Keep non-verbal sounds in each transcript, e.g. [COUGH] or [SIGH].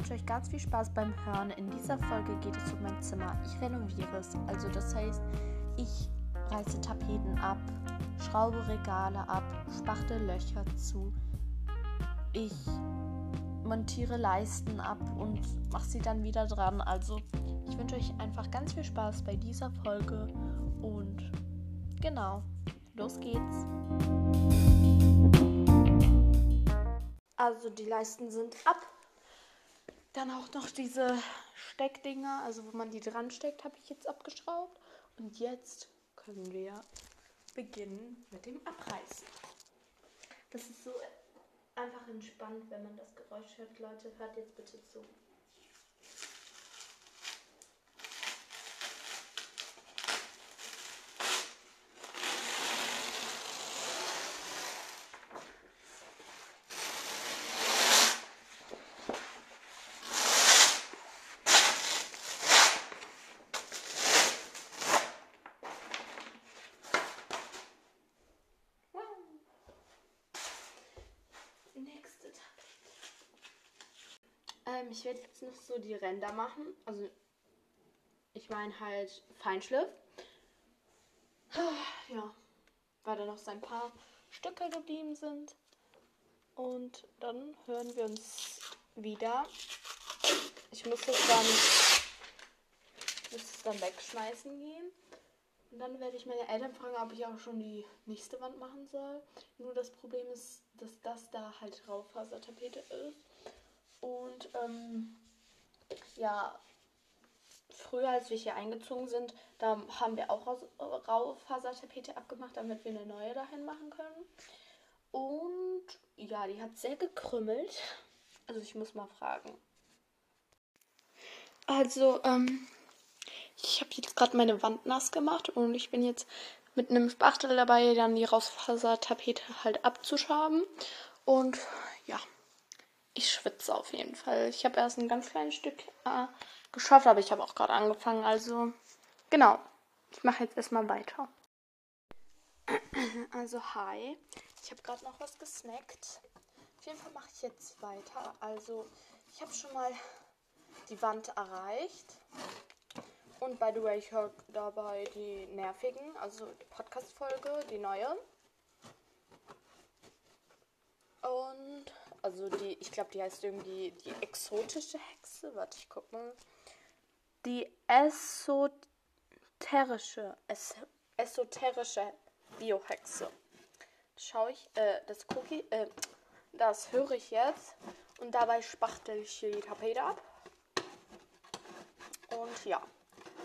wünsche euch ganz viel Spaß beim Hören. In dieser Folge geht es um mein Zimmer. Ich renoviere es. Also das heißt, ich reiße Tapeten ab, schraube Regale ab, spachte Löcher zu. Ich montiere Leisten ab und mache sie dann wieder dran. Also ich wünsche euch einfach ganz viel Spaß bei dieser Folge und genau, los geht's. Also die Leisten sind ab. Dann auch noch diese Steckdinger, also wo man die dran steckt, habe ich jetzt abgeschraubt. Und jetzt können wir beginnen mit dem Abreißen. Das ist so einfach entspannt, wenn man das Geräusch hört. Leute, hört jetzt bitte zu. Nächste Tapete. Ähm, ich werde jetzt noch so die Ränder machen. Also, ich meine halt Feinschliff. Ja, weil da noch so ein paar Stücke geblieben sind. Und dann hören wir uns wieder. Ich muss jetzt dann, dann wegschmeißen gehen. Und dann werde ich meine Eltern fragen, ob ich auch schon die nächste Wand machen soll. Nur das Problem ist, dass das da halt Raufasertapete ist. Und ähm, ja, früher, als wir hier eingezogen sind, da haben wir auch Raufasertapete abgemacht, damit wir eine neue dahin machen können. Und ja, die hat sehr gekrümmelt. Also ich muss mal fragen. Also, ähm, ich habe jetzt gerade meine Wand nass gemacht und ich bin jetzt mit einem Spachtel dabei, dann die Rausfasertapete halt abzuschaben. Und ich schwitze auf jeden Fall. Ich habe erst ein ganz kleines Stück äh, geschafft, aber ich habe auch gerade angefangen. Also genau, ich mache jetzt erstmal weiter. [CLEARS THROAT] Also hi, ich habe gerade noch was gesnackt. Auf jeden Fall mache ich jetzt weiter. Also ich habe schon mal die Wand erreicht. Und by the way, ich höre dabei die nervigen, also die Podcast-Folge, die neue. Und, also die, ich glaube, die heißt irgendwie die exotische Hexe. Warte, ich guck mal. Die esoterische, es, esoterische Biohexe. Schaue ich, äh, das Cookie, äh, das höre ich jetzt. Und dabei spachtel ich hier die Tapete ab. Und ja.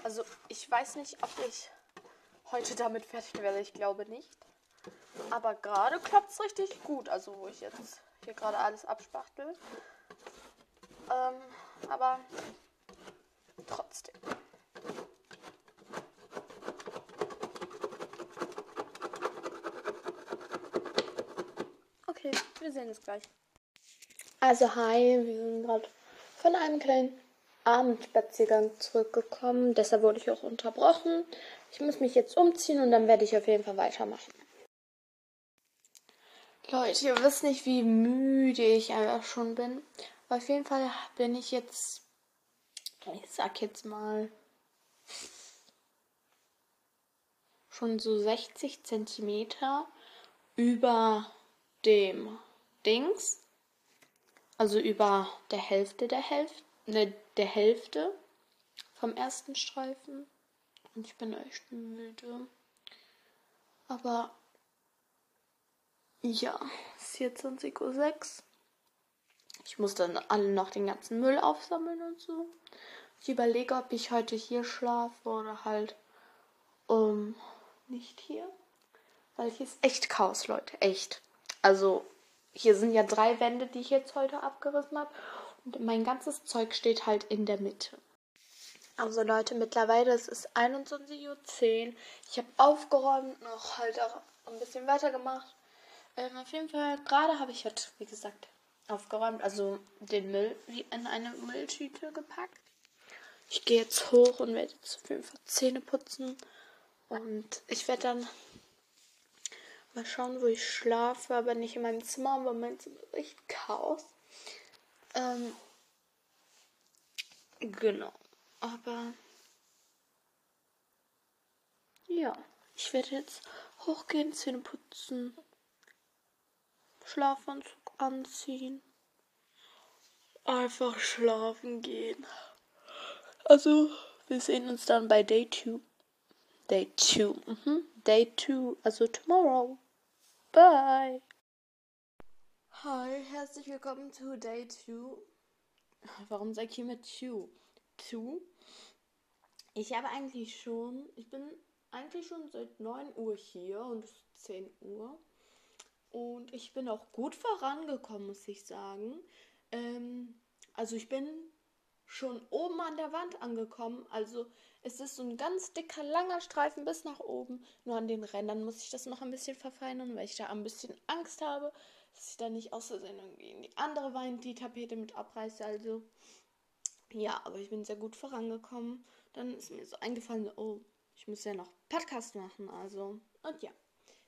Also ich weiß nicht, ob ich heute damit fertig werde. Ich glaube nicht. Aber gerade klappt es richtig gut. Also wo ich jetzt hier gerade alles abspachtel. Ähm, aber trotzdem. Okay, wir sehen uns gleich. Also hi, wir sind gerade von einem kleinen Abendspaziergang zurückgekommen. Deshalb wurde ich auch unterbrochen. Ich muss mich jetzt umziehen und dann werde ich auf jeden Fall weitermachen. Leute, ihr wisst nicht, wie müde ich einfach schon bin. Aber auf jeden Fall bin ich jetzt, ich sag jetzt mal, schon so 60 Zentimeter über dem Dings. Also über der Hälfte der Hälfte, ne, der Hälfte vom ersten Streifen. Und ich bin echt müde. Aber ja, es ist jetzt 20.06 Uhr. Ich muss dann alle noch den ganzen Müll aufsammeln und so. Ich überlege, ob ich heute hier schlafe oder halt um, nicht hier. Weil hier ist echt Chaos, Leute. Echt. Also, hier sind ja drei Wände, die ich jetzt heute abgerissen habe. Und mein ganzes Zeug steht halt in der Mitte. Also Leute, mittlerweile es ist 21.10 Uhr. Ich habe aufgeräumt, noch halt auch ein bisschen weitergemacht. Ähm, auf jeden Fall, gerade habe ich halt, wie gesagt, aufgeräumt, also den Müll in eine Mülltüte gepackt. Ich gehe jetzt hoch und werde jetzt auf jeden Fall Zähne putzen. Und ich werde dann mal schauen, wo ich schlafe, aber nicht in meinem Zimmer, weil mein Zimmer ist echt Chaos. Ähm, Genau. Aber ja, ich werde jetzt hochgehen, Zähne putzen, Schlafanzug anziehen, einfach schlafen gehen. Also, wir sehen uns dann bei Day 2. Day 2. Mhm. Day 2, also tomorrow. Bye. Hi, herzlich willkommen zu Day 2. Warum sag ich hier mit 2? 2? Ich habe eigentlich schon, ich bin eigentlich schon seit 9 Uhr hier und es ist 10 Uhr. Und ich bin auch gut vorangekommen, muss ich sagen. Ähm, also ich bin schon oben an der Wand angekommen. Also es ist so ein ganz dicker, langer Streifen bis nach oben. Nur an den Rändern muss ich das noch ein bisschen verfeinern, weil ich da ein bisschen Angst habe, dass ich da nicht aus Versehen irgendwie in die andere Wand die Tapete mit abreiße. Also ja, aber ich bin sehr gut vorangekommen. Dann ist mir so eingefallen, oh, ich muss ja noch Podcast machen, also. Und ja,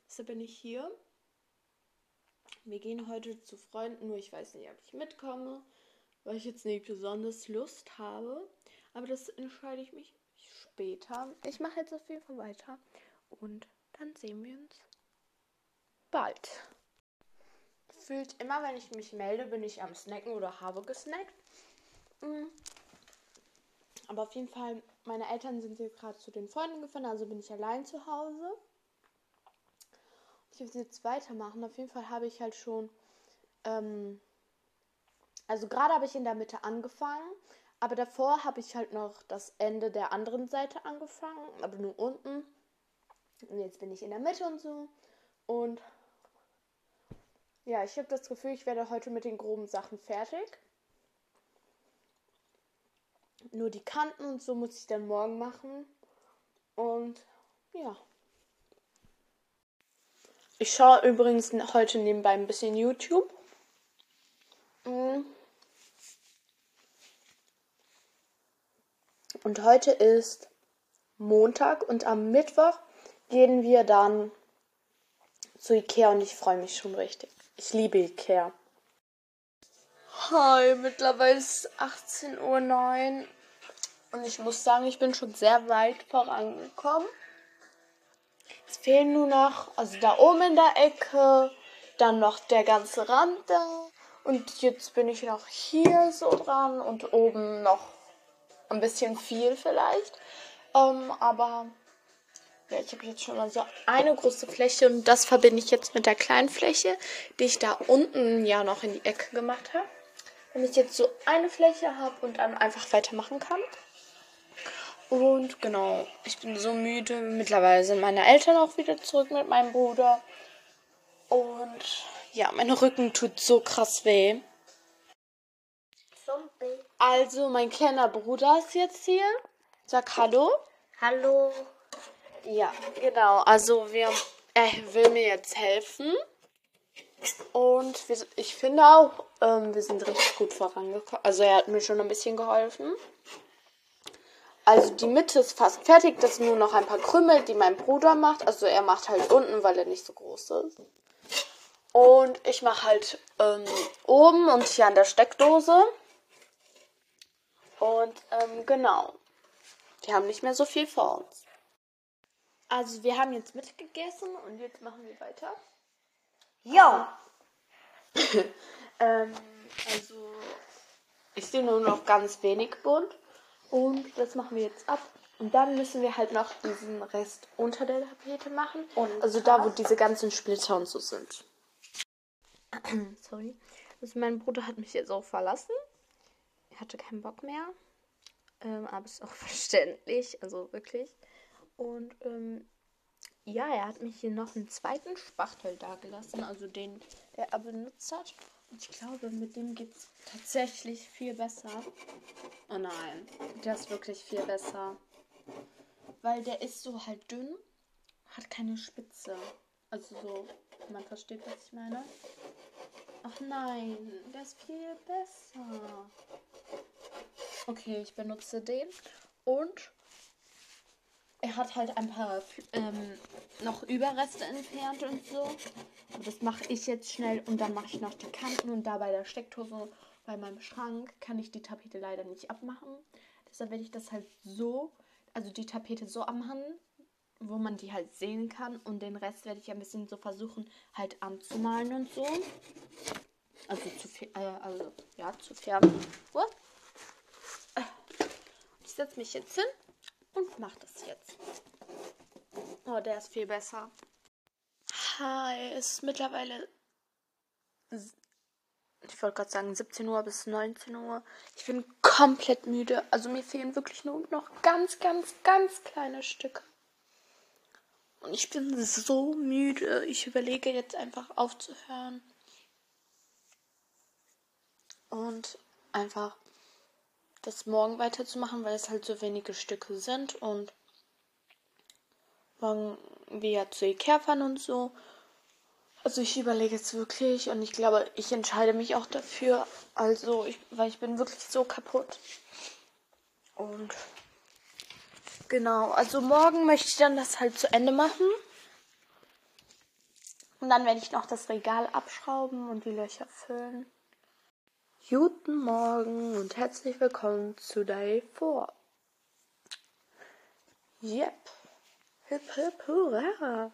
deshalb bin ich hier. Wir gehen heute zu Freunden, nur ich weiß nicht, ob ich mitkomme, weil ich jetzt nicht besonders Lust habe. Aber das entscheide ich mich später. Ich mache jetzt auf jeden Fall weiter und dann sehen wir uns bald. Fühlt immer, wenn ich mich melde, bin ich am Snacken oder habe gesnackt. Mhm. Aber auf jeden Fall, meine Eltern sind jetzt gerade zu den Freunden gefahren, also bin ich allein zu Hause. Ich will jetzt weitermachen. Auf jeden Fall habe ich halt schon. Ähm, also gerade habe ich in der Mitte angefangen, aber davor habe ich halt noch das Ende der anderen Seite angefangen, aber nur unten. Und jetzt bin ich in der Mitte und so. Und ja, ich habe das Gefühl, ich werde heute mit den groben Sachen fertig. Nur die Kanten und so muss ich dann morgen machen. Und ja. Ich schaue übrigens heute nebenbei ein bisschen YouTube. Mm. Und heute ist Montag und am Mittwoch gehen wir dann zu Ikea und ich freue mich schon richtig. Ich liebe Ikea. Hi, mittlerweile ist 18.09 Uhr und ich muss sagen, ich bin schon sehr weit vorangekommen. Es fehlen nur noch, also da oben in der Ecke, dann noch der ganze Rand da und jetzt bin ich noch hier so dran und oben noch ein bisschen viel vielleicht. Ähm, aber ja, ich habe jetzt schon mal so eine große Fläche und das verbinde ich jetzt mit der kleinen Fläche, die ich da unten ja noch in die Ecke gemacht habe wenn ich jetzt so eine Fläche habe und dann einfach weitermachen kann. Und genau, ich bin so müde. Mittlerweile sind meine Eltern auch wieder zurück mit meinem Bruder. Und ja, mein Rücken tut so krass weh. Also, mein kleiner Bruder ist jetzt hier. Sag Hallo. Hallo. Ja, genau. Also, wir, er will mir jetzt helfen. Und wir, ich finde auch, ähm, wir sind richtig gut vorangekommen. Also er hat mir schon ein bisschen geholfen. Also die Mitte ist fast fertig. Das sind nur noch ein paar Krümel, die mein Bruder macht. Also er macht halt unten, weil er nicht so groß ist. Und ich mache halt ähm, oben und hier an der Steckdose. Und ähm, genau. Wir haben nicht mehr so viel vor uns. Also wir haben jetzt mitgegessen und jetzt machen wir weiter. Ja. ähm, also, ich sehe nur noch ganz wenig bunt. Und das machen wir jetzt ab. Und dann müssen wir halt noch diesen Rest unter der Tapete machen. Und also da, wo diese ganzen Splitter und so sind. [CLEARS THROAT] Sorry. Also mein Bruder hat mich jetzt auch verlassen. Er hatte keinen Bock mehr. Ähm, aber ist auch [LAUGHS] verständlich. Also wirklich. Und ähm, ja, er hat mich hier noch einen zweiten Spachtel da gelassen, also den, der er benutzt hat. Ich glaube, mit dem geht es tatsächlich viel besser. Oh nein, der ist wirklich viel besser. Weil der ist so halt dünn, hat keine Spitze. Also so, man versteht, was ich meine. Ach nein, der ist viel besser. Okay, ich benutze den. Und er hat halt ein paar ähm, noch Überreste entfernt und so. Aber das mache ich jetzt schnell und dann mache ich noch die Kanten und da bei der Steckdose bei meinem Schrank kann ich die Tapete leider nicht abmachen. Deshalb werde ich das halt so, also die Tapete so anmachen, wo man die halt sehen kann. Und den Rest werde ich ein bisschen so versuchen, halt anzumalen und so. Also zu äh, also ja, zu färben. Ich setze mich jetzt hin und mache das jetzt. Oh, der ist viel besser. Hi, es ist mittlerweile ich wollte gerade sagen 17 Uhr bis 19 Uhr. Ich bin komplett müde. Also mir fehlen wirklich nur noch ganz, ganz, ganz kleine Stücke. Und ich bin so müde. Ich überlege jetzt einfach aufzuhören. Und einfach das morgen weiterzumachen, weil es halt so wenige Stücke sind. Und morgen wir ja zu Ikea fahren und so. Also ich überlege jetzt wirklich und ich glaube, ich entscheide mich auch dafür. Also, ich, weil ich bin wirklich so kaputt. Und genau, also morgen möchte ich dann das halt zu Ende machen. Und dann werde ich noch das Regal abschrauben und die Löcher füllen. Guten Morgen und herzlich willkommen zu Day 4. Yep. Hip hip hurra.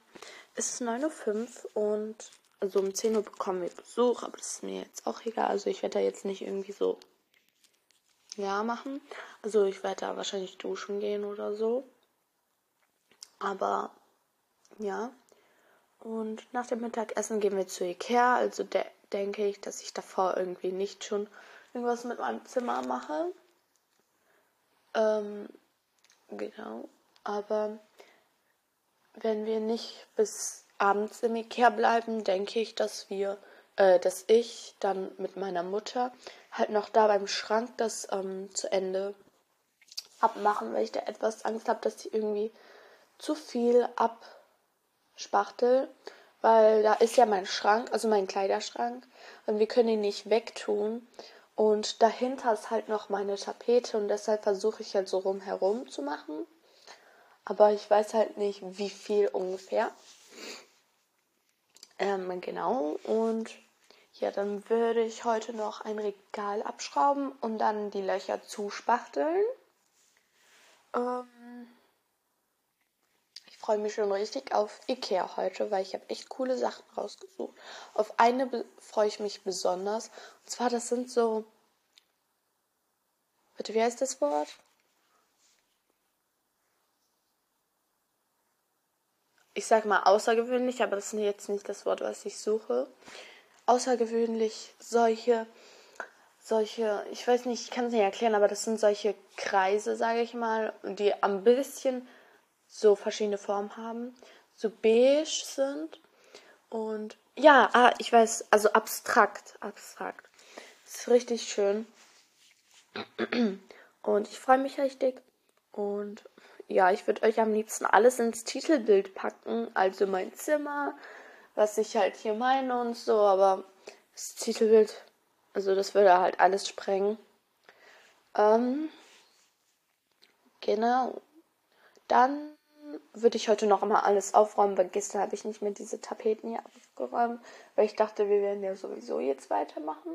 Es ist 9.05 Uhr und also um 10 Uhr bekommen wir Besuch, aber das ist mir jetzt auch egal. Also ich werde da jetzt nicht irgendwie so ja machen. Also ich werde da wahrscheinlich duschen gehen oder so. Aber ja. Und nach dem Mittagessen gehen wir zu Ikea. Also de denke ich, dass ich davor irgendwie nicht schon irgendwas mit meinem Zimmer mache. Ähm, genau. Aber wenn wir nicht bis abends im Ikea bleiben, denke ich, dass wir, äh, dass ich dann mit meiner Mutter halt noch da beim Schrank das ähm, zu Ende abmachen, weil ich da etwas Angst habe, dass ich irgendwie zu viel abspachtel, weil da ist ja mein Schrank, also mein Kleiderschrank, und wir können ihn nicht wegtun. Und dahinter ist halt noch meine Tapete und deshalb versuche ich halt so rumherum zu machen aber ich weiß halt nicht, wie viel ungefähr. Ähm, genau, und ja, dann würde ich heute noch ein Regal abschrauben und dann die Löcher zuspachteln. Ähm, freue mich schon richtig auf Ikea heute, weil ich habe echt coole Sachen rausgesucht. Auf eine freue ich mich besonders. Und zwar, das sind so. Bitte, wie heißt das Wort? ich sag mal außergewöhnlich, aber das ist jetzt nicht das Wort, was ich suche. Außergewöhnlich solche, solche, ich weiß nicht, ich kann es nicht erklären, aber das sind solche Kreise, sage ich mal, die ein bisschen so verschiedene Formen haben, so beige sind und ja, ah, ich weiß, also abstrakt, abstrakt. Ist richtig schön. Und ich freue mich richtig. Und ja, ich würde euch am liebsten alles ins Titelbild packen, also mein Zimmer, was ich halt hier meine und so, aber das Titelbild, also das würde halt alles sprengen. Ähm, genau. Dann würde ich heute noch einmal alles aufräumen, weil gestern habe ich nicht mehr diese Tapeten hier aufgeräumt, weil ich dachte, wir werden ja sowieso jetzt weitermachen.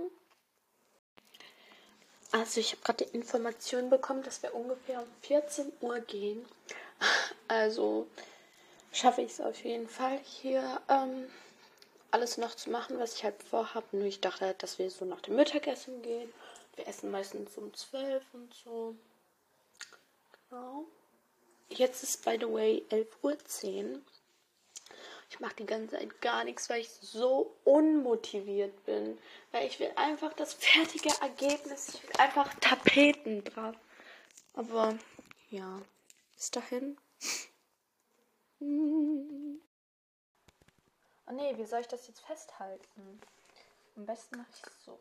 Also ich habe gerade die Information bekommen, dass wir ungefähr um 14 Uhr gehen. [LAUGHS] Also schaffe ich es auf jeden Fall hier ähm, alles noch zu machen, was ich halt vorhabe. Nur ich dachte halt, dass wir so nach dem Mittagessen gehen. Wir essen meistens um 12 und so. Genau. Jetzt ist by the way 11.10 Uhr. Ich mache die ganze Zeit gar nichts, weil ich so unmotiviert bin. Weil ich will einfach das fertige Ergebnis. Ich will einfach Tapeten drauf. Aber ja, bis dahin. Oh nee, wie soll ich das jetzt festhalten? Am besten mache ich es so.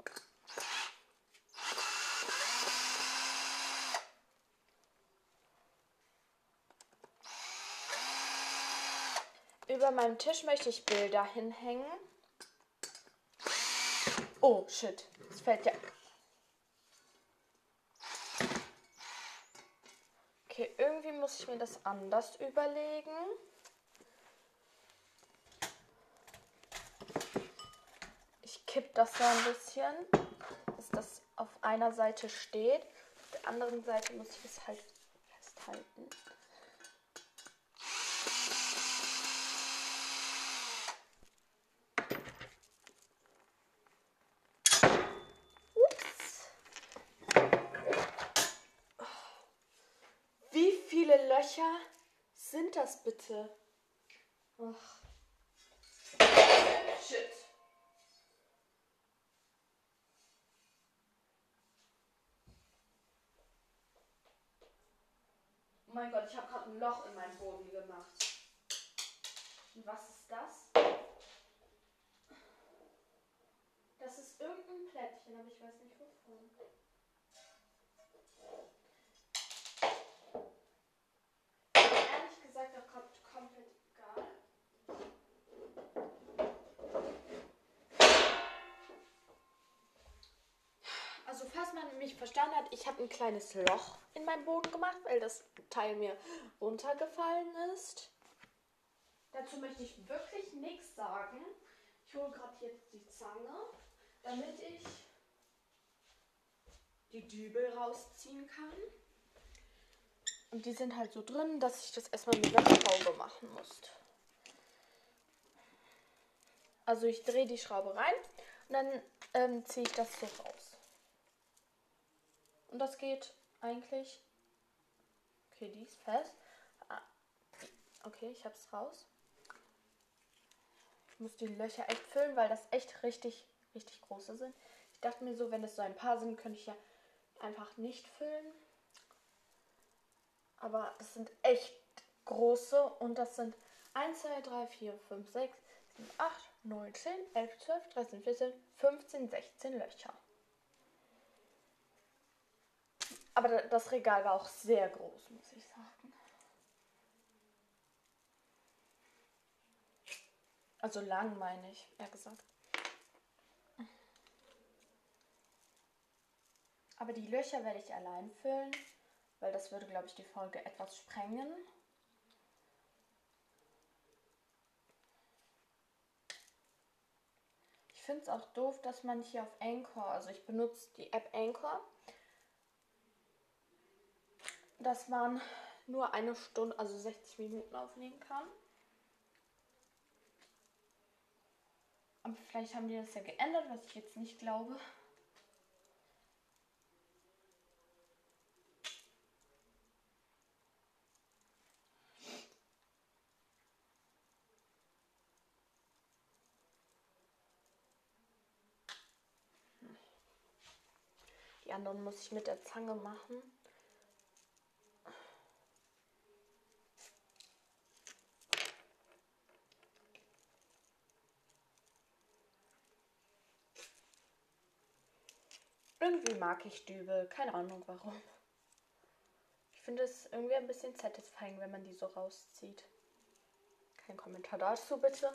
Über meinem Tisch möchte ich Bilder hinhängen. Oh, shit. Es fällt ja. Okay, irgendwie muss ich mir das anders überlegen. Ich kipp das so ein bisschen, dass das auf einer Seite steht. Auf der anderen Seite muss ich es halt festhalten. Löcher sind das bitte? Ach. Shit. Oh mein Gott, ich habe gerade ein Loch in meinen Boden gemacht. Und was ist das? Das ist irgendein Plättchen, aber ich weiß nicht wovon. Ehrlich gesagt auch gerade komplett egal. Also falls man mich verstanden hat, ich habe ein kleines Loch in meinen Boden gemacht, weil das Teil mir runtergefallen ist. Dazu möchte ich wirklich nichts sagen. Ich hole gerade jetzt die Zange, damit ich die Dübel rausziehen kann. Und die sind halt so drin, dass ich das erstmal mit der Schraube machen muss. Also ich drehe die Schraube rein und dann ähm, ziehe ich das so raus. Und das geht eigentlich. Okay, die ist fest. Ah, okay, ich habe es raus. Ich muss die Löcher echt füllen, weil das echt richtig, richtig große sind. Ich dachte mir so, wenn es so ein paar sind, könnte ich ja einfach nicht füllen. Aber das sind echt große und das sind 1, 2, 3, 4, 5, 6, 7, 8, 9, 10, 11, 12, 13, 14, 15, 16 Löcher. Aber das Regal war auch sehr groß, muss ich sagen. Also lang meine ich, eher gesagt. Aber die Löcher werde ich allein füllen, weil das würde, glaube ich, die Folge etwas sprengen. Ich finde es auch doof, dass man hier auf Anchor, also ich benutze die App Anchor, dass man nur eine Stunde, also 60 Minuten aufnehmen kann. Aber vielleicht haben die das ja geändert, was ich jetzt nicht glaube. Die anderen muss ich mit der Zange machen. Irgendwie mag ich Dübel, keine Ahnung warum. Ich finde es irgendwie ein bisschen satisfying, wenn man die so rauszieht. Kein Kommentar dazu bitte.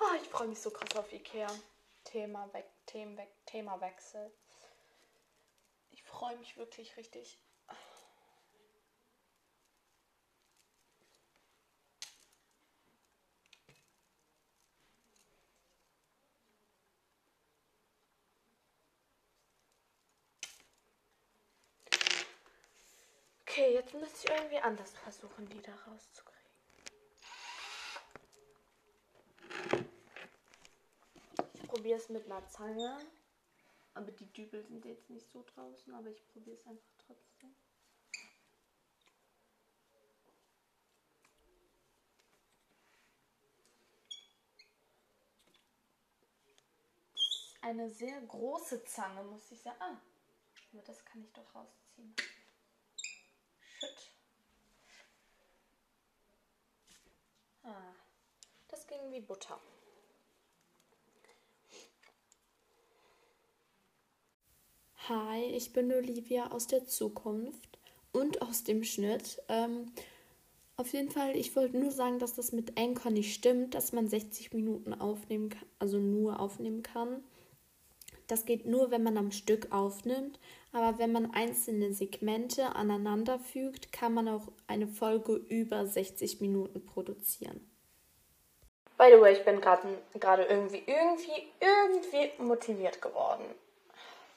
Oh, ich freue mich so krass auf Ikea. Thema weg, Themen weg, Themawechsel. Ich freue mich wirklich richtig. Okay, jetzt muss ich irgendwie anders versuchen, die da rauszukriegen. Ich probiere es mit einer Zange. Aber die Dübel sind jetzt nicht so draußen, aber ich probiere es einfach trotzdem. Eine sehr große Zange, muss ich sagen. Ah, aber das kann ich doch rausziehen. Shit. Ah, das ging wie Butter. Hi, ich bin Olivia aus der Zukunft und aus dem Schnitt. Ähm, auf jeden Fall, ich wollte nur sagen, dass das mit Anchor nicht stimmt, dass man 60 Minuten aufnehmen kann, also nur aufnehmen kann. Das geht nur, wenn man am Stück aufnimmt. Aber wenn man einzelne Segmente aneinander fügt, kann man auch eine Folge über 60 Minuten produzieren. By the way, ich bin gerade irgendwie, irgendwie, irgendwie motiviert geworden.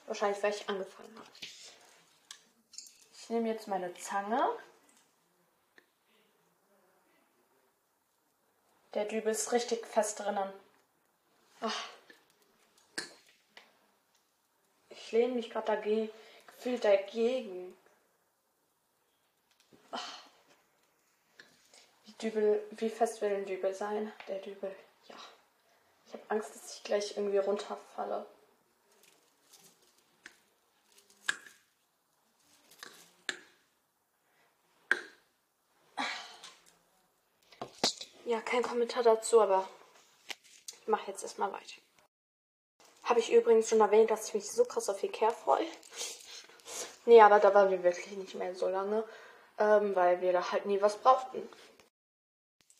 Wahrscheinlich, weil ich angefangen habe. Ich nehme jetzt meine Zange. Der Dübel ist richtig fest drinnen. Ach. Ich lehne mich gerade dagegen, gefühlt dagegen. Ach. Wie, Dübel, wie fest will ein Dübel sein? Der Dübel, ja. Ich habe Angst, dass ich gleich irgendwie runterfalle. Ja, kein Kommentar dazu, aber ich mache jetzt erstmal weiter. Habe ich übrigens schon erwähnt, dass ich mich so krass auf Ikea freue. nee, aber da waren wir wirklich nicht mehr so lange, ähm, weil wir da halt nie was brauchten.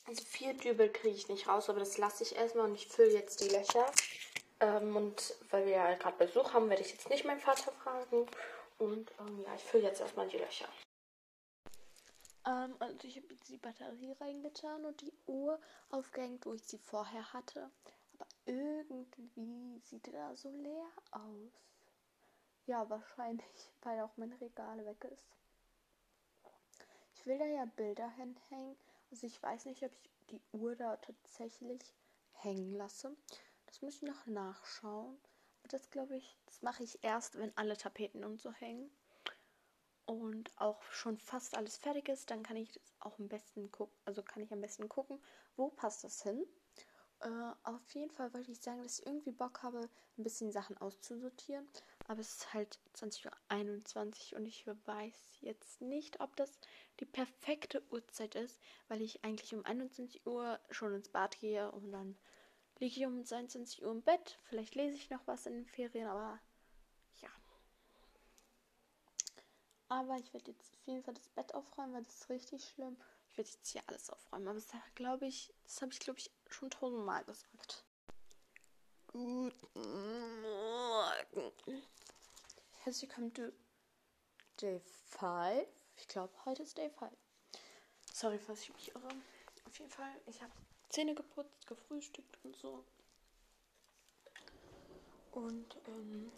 Also vier Dübel kriege ich nicht raus, aber das lasse ich erstmal und ich fülle jetzt die Löcher. Ähm, und weil wir ja gerade Besuch haben, werde ich jetzt nicht meinen Vater fragen. Und ähm, ja, ich fülle jetzt erstmal die Löcher. Ähm, also ich habe jetzt die Batterie reingetan und die Uhr aufgehängt, wo ich sie vorher hatte. Aber irgendwie sieht er da so leer aus. Ja, wahrscheinlich, [LAUGHS] weil auch mein Regal weg ist. Ich will da ja Bilder hinhängen. Also ich weiß nicht, ob ich die Uhr da tatsächlich hängen lasse. Das muss ich noch nachschauen. Aber das glaube ich, das mache ich erst, wenn alle Tapeten und so hängen und auch schon fast alles fertig ist, dann kann ich das auch am besten gucken, also kann ich am besten gucken, wo passt das hin. Äh, auf jeden Fall wollte ich sagen, dass ich irgendwie Bock habe, ein bisschen Sachen auszusortieren. Aber es ist halt 20.21 Uhr und ich weiß jetzt nicht, ob das die perfekte Uhrzeit ist, weil ich eigentlich um 21 Uhr schon ins Bad gehe und dann liege ich um 22 Uhr im Bett. Vielleicht lese ich noch was in den Ferien, aber Aber ich werde jetzt auf jeden Fall das Bett aufräumen, weil das ist richtig schlimm. Ich werde jetzt hier alles aufräumen. Aber das glaube ich, das habe ich glaube ich schon tausendmal gesagt. Guten Morgen. Herzlich willkommen zu Day 5. Ich glaube, heute ist Day 5. Sorry, falls ich mich irre. Auf jeden Fall, ich habe Zähne geputzt, gefrühstückt und so. Und ähm,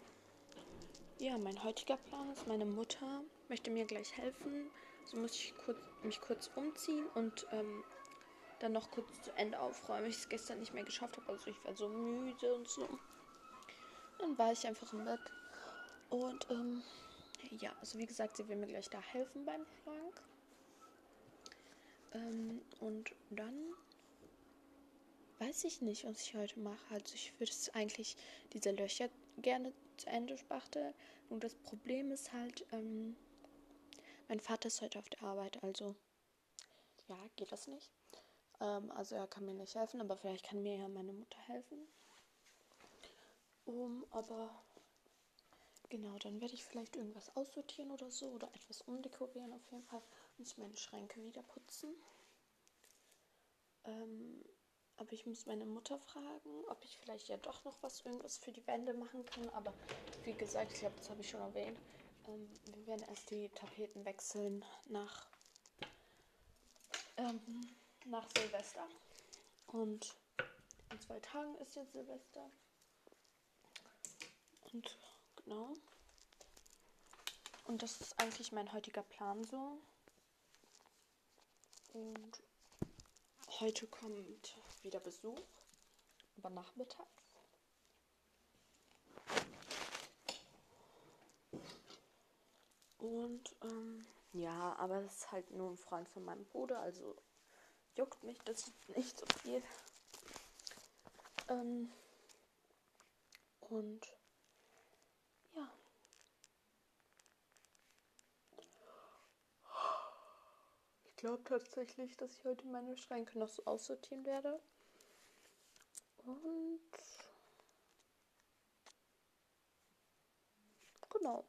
ja, mein heutiger Plan ist, meine Mutter möchte mir gleich helfen. So muss ich kurz, mich kurz umziehen und ähm, dann noch kurz zu Ende aufräumen, weil ich es gestern nicht mehr geschafft habe. Also ich war so müde und so. Dann war ich einfach im Bett. Und ähm, ja, also wie gesagt, sie will mir gleich da helfen beim Schrank. Ähm, und dann weiß ich nicht, was ich heute mache. Also ich würde es eigentlich diese Löcher gerne zu Ende spachteln. Und das Problem ist halt, ähm, mein Vater ist heute auf der Arbeit, also ja, geht das nicht. Ähm, also er kann mir nicht helfen, aber vielleicht kann mir ja meine Mutter helfen. Um, aber genau, dann werde ich vielleicht irgendwas aussortieren oder so oder etwas umdekorieren. Auf jeden Fall muss meine Schränke wieder putzen. Ähm, aber ich muss meine Mutter fragen, ob ich vielleicht ja doch noch was irgendwas für die Wände machen kann. Aber wie gesagt, ich glaube, das habe ich schon erwähnt. Ähm, wir werden erst die Tapeten wechseln nach, ähm, nach Silvester. Und in zwei Tagen ist jetzt Silvester. Und genau. Und das ist eigentlich mein heutiger Plan so. Und heute kommt wieder Besuch, aber nachmittags. Und ähm, ja, aber das ist halt nur ein Freund von meinem Bruder, also juckt mich das nicht so viel. Ähm, und ja. Ich glaube tatsächlich, dass ich heute meine Schränke noch so aussortieren werde. Und genau.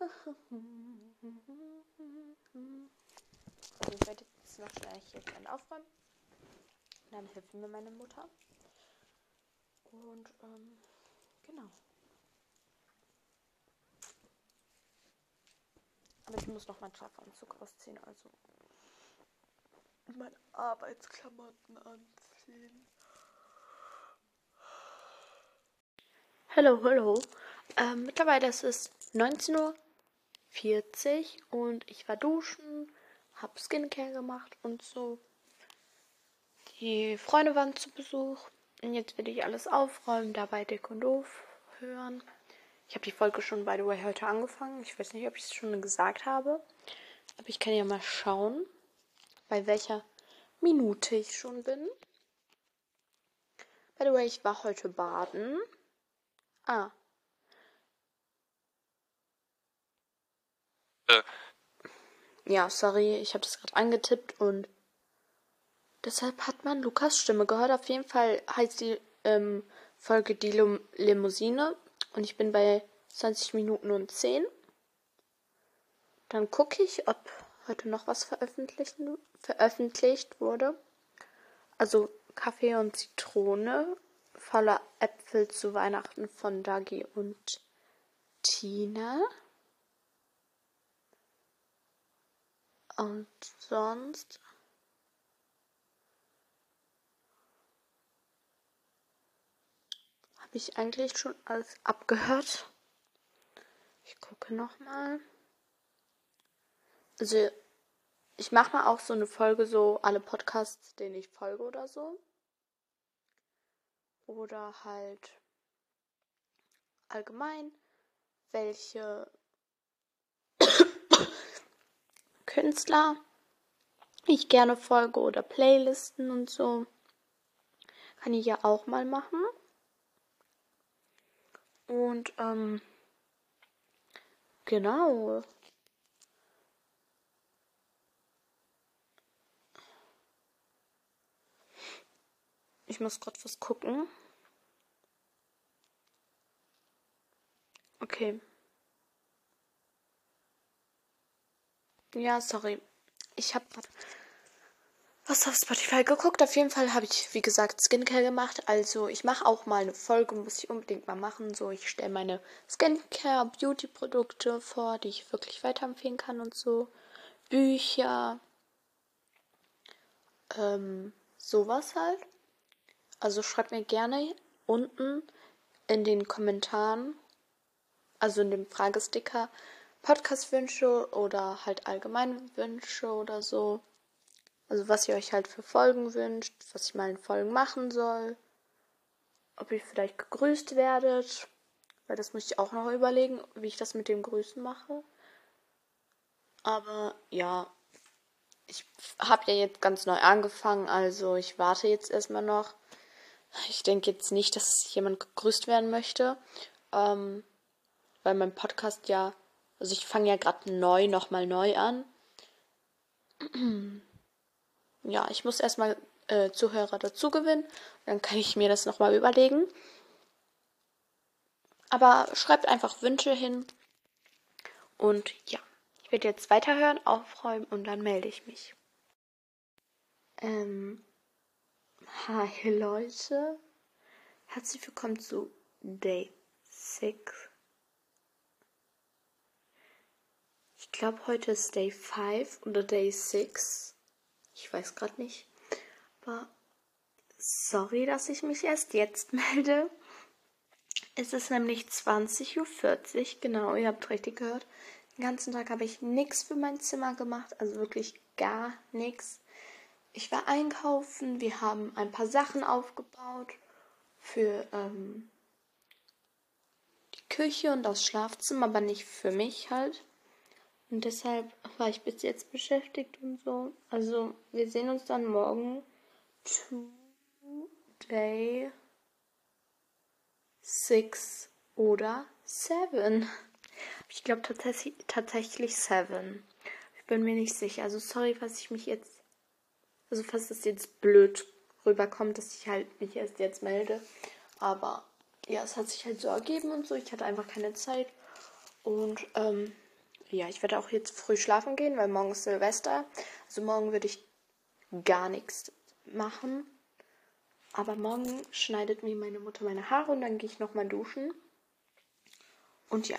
[LAUGHS] Also ich werde jetzt noch schnell hier klein aufräumen. dann hilft mir meine Mutter. Und ähm, genau. Aber ich muss noch meinen Schlafanzug ausziehen, also meine Arbeitsklamotten anziehen. Hallo, hallo. Ähm, mittlerweile ist es 19 Uhr 40 und ich war duschen, hab Skincare gemacht und so. Die Freunde waren zu Besuch und jetzt will ich alles aufräumen, dabei Dick und Doof hören. Ich habe die Folge schon, by the way, heute angefangen. Ich weiß nicht, ob ich es schon gesagt habe. Aber ich kann ja mal schauen, bei welcher Minute ich schon bin. By the way, ich war heute baden. Ah. Äh. Ja, sorry, ich habe das gerade angetippt und deshalb hat man Lukas Stimme gehört. Auf jeden Fall heißt die ähm, Folge die Lim Limousine und ich bin bei 20 Minuten und 10. Dann gucke ich, ob heute noch was veröffentlicht, veröffentlicht wurde. Also Kaffee und Zitrone voller Äpfel zu Weihnachten von Dagi und Tina. Und sonst habe ich eigentlich schon alles abgehört. Ich gucke noch mal. Also ich mache mal auch so eine Folge so alle Podcasts, denen ich folge oder so. Oder halt allgemein welche [COUGHS] Künstler ich gerne folge oder Playlisten und so. Kann ich ja auch mal machen. Und ähm, genau. Ich muss gerade was gucken. Okay. Ja, sorry. Ich habe gerade was auf Spotify geguckt. Auf jeden Fall habe ich, wie gesagt, Skincare gemacht. Also ich mache auch mal eine Folge, muss ich unbedingt mal machen. So, ich stelle meine Skincare, Beauty-Produkte vor, die ich wirklich weiterempfehlen kann und so. Bücher. Ähm, sowas halt. Also schreibt mir gerne unten in den Kommentaren, also in dem Fragesticker, Podcast-Wünsche oder halt allgemeine Wünsche oder so also was ihr euch halt für Folgen wünscht, was ich mal in Folgen machen soll. Ob ihr vielleicht gegrüßt werdet. Weil das muss ich auch noch überlegen, wie ich das mit dem Grüßen mache. Aber ja, ich habe ja jetzt ganz neu angefangen, also ich warte jetzt erstmal noch. Ich denke jetzt nicht, dass jemand gegrüßt werden möchte. Ähm, weil mein Podcast ja, also ich fange ja gerade neu, nochmal neu an [CLEARS THROAT] ja, ich muss erstmal äh, Zuhörer dazu gewinnen. Dann kann ich mir das nochmal überlegen. Aber schreibt einfach Wünsche hin. Und ja, ich werde jetzt weiterhören, aufräumen und dann melde ich mich. Ähm, hi Leute. Herzlich willkommen zu Day 6. Ich glaube, heute ist Day 5 oder Day 6. Ich weiß gerade nicht. Aber sorry, dass ich mich erst jetzt [LAUGHS] melde. Es ist nämlich 20.40 Uhr. Genau, ihr habt richtig gehört. Den ganzen Tag habe ich nichts für mein Zimmer gemacht. Also wirklich gar nichts. Ich war einkaufen. Wir haben ein paar Sachen aufgebaut. Für ähm, die Küche und das Schlafzimmer, aber nicht für mich halt. Und deshalb war ich bis jetzt beschäftigt und so. Also, wir sehen uns dann morgen. Today six oder seven. Ich glaube tatsächlich, tatsächlich seven. Ich bin mir nicht sicher. Also sorry, was ich mich jetzt. Also falls das jetzt blöd rüberkommt, dass ich halt mich erst jetzt melde. Aber ja, es hat sich halt so ergeben und so. Ich hatte einfach keine Zeit. Und ähm, ja, ich werde auch jetzt früh schlafen gehen, weil morgen ist Silvester. Also morgen würde ich gar nichts machen. Aber morgen schneidet mir meine Mutter meine Haare und dann gehe ich nochmal duschen. Und ja,